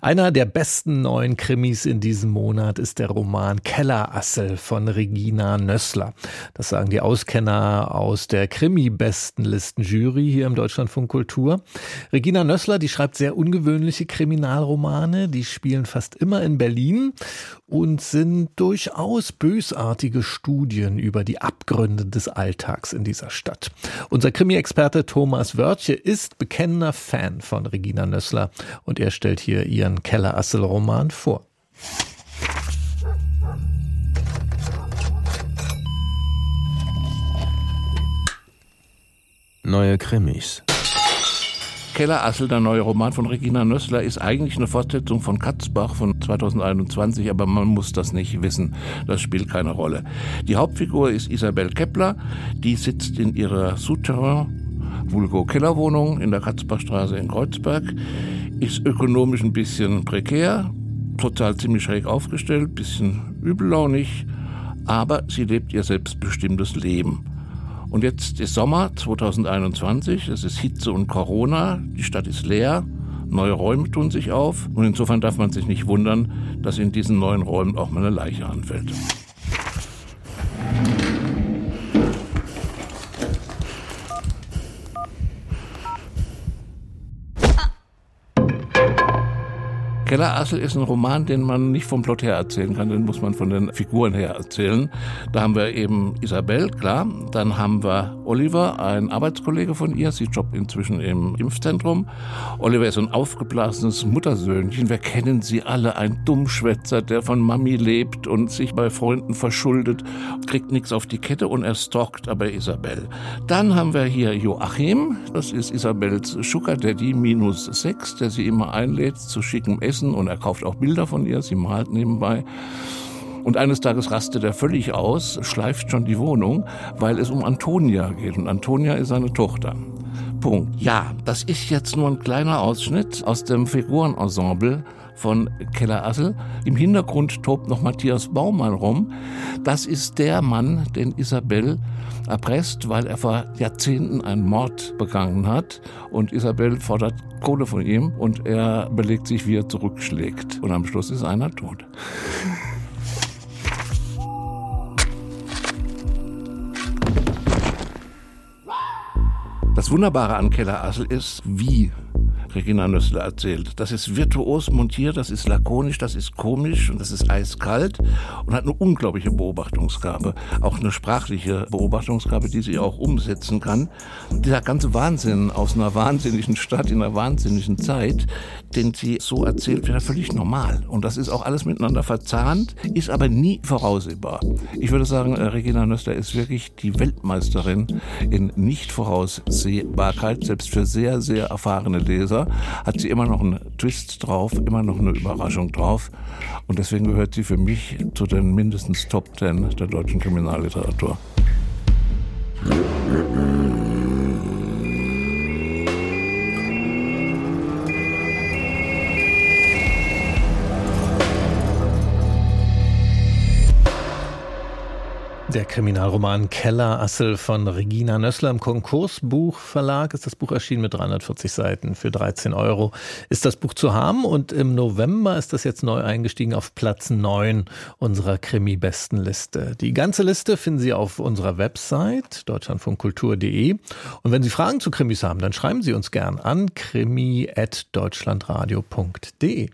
einer der besten neuen Krimis in diesem Monat ist der Roman Kellerassel von Regina Nössler. Das sagen die Auskenner aus der Krimi-Bestenlisten-Jury hier im Deutschlandfunk Kultur. Regina Nössler, die schreibt sehr ungewöhnliche Kriminalromane, die spielen fast immer in Berlin und sind durchaus bösartige Studien über die Abgründe des Alltags in dieser Stadt. Unser Krimi-Experte Thomas Wörtje ist bekennender Fan von Regina Nössler und er stellt hier ihr ihren Keller-Assel-Roman vor. Neue Krimis. Keller Assel, der neue Roman von Regina Nössler, ist eigentlich eine Fortsetzung von Katzbach von 2021, aber man muss das nicht wissen. Das spielt keine Rolle. Die Hauptfigur ist Isabel Kepler, die sitzt in ihrer Souterrain Vulgo Kellerwohnung in der Katzbachstraße in Kreuzberg ist ökonomisch ein bisschen prekär, total ziemlich schräg aufgestellt, bisschen übellaunig, aber sie lebt ihr selbstbestimmtes Leben. Und jetzt ist Sommer 2021, es ist Hitze und Corona, die Stadt ist leer, neue Räume tun sich auf und insofern darf man sich nicht wundern, dass in diesen neuen Räumen auch mal eine Leiche anfällt. Kellerassel ist ein Roman, den man nicht vom Plot her erzählen kann, den muss man von den Figuren her erzählen. Da haben wir eben Isabel, klar. Dann haben wir Oliver, ein Arbeitskollege von ihr. Sie jobbt inzwischen im Impfzentrum. Oliver ist ein aufgeblasenes Muttersöhnchen. Wir kennen sie alle. Ein Dummschwätzer, der von Mami lebt und sich bei Freunden verschuldet, kriegt nichts auf die Kette und er stalkt aber Isabel. Dann haben wir hier Joachim. Das ist Isabels Sugar Daddy minus sechs, der sie immer einlädt zu schickem Essen Essen und er kauft auch Bilder von ihr, sie malt nebenbei. Und eines Tages rastet er völlig aus, schleift schon die Wohnung, weil es um Antonia geht. Und Antonia ist seine Tochter. Punkt. Ja, das ist jetzt nur ein kleiner Ausschnitt aus dem Figurenensemble von Keller Assel. Im Hintergrund tobt noch Matthias Baumann rum. Das ist der Mann, den Isabel erpresst, weil er vor Jahrzehnten einen Mord begangen hat. Und Isabel fordert Kohle von ihm und er belegt sich, wie er zurückschlägt. Und am Schluss ist einer tot. Das Wunderbare an Keller Assel ist, wie Regina Nössler erzählt. Das ist virtuos montiert, das ist lakonisch, das ist komisch und das ist eiskalt und hat eine unglaubliche Beobachtungsgabe. Auch eine sprachliche Beobachtungsgabe, die sie auch umsetzen kann. Dieser ganze Wahnsinn aus einer wahnsinnigen Stadt in einer wahnsinnigen Zeit, den sie so erzählt, wäre völlig normal. Und das ist auch alles miteinander verzahnt, ist aber nie voraussehbar. Ich würde sagen, äh, Regina Nössler ist wirklich die Weltmeisterin in Nicht-Voraussehbarkeit, selbst für sehr, sehr erfahrene Leser. Leser hat sie immer noch einen Twist drauf, immer noch eine Überraschung drauf. Und deswegen gehört sie für mich zu den mindestens Top Ten der deutschen Kriminalliteratur. Der Kriminalroman Kellerassel von Regina Nössler im Konkursbuchverlag ist das Buch erschienen mit 340 Seiten für 13 Euro. Ist das Buch zu haben und im November ist das jetzt neu eingestiegen auf Platz 9 unserer Krimi-Bestenliste. Die ganze Liste finden Sie auf unserer Website deutschlandfunkkultur.de und wenn Sie Fragen zu Krimis haben, dann schreiben Sie uns gern an krimi.deutschlandradio.de.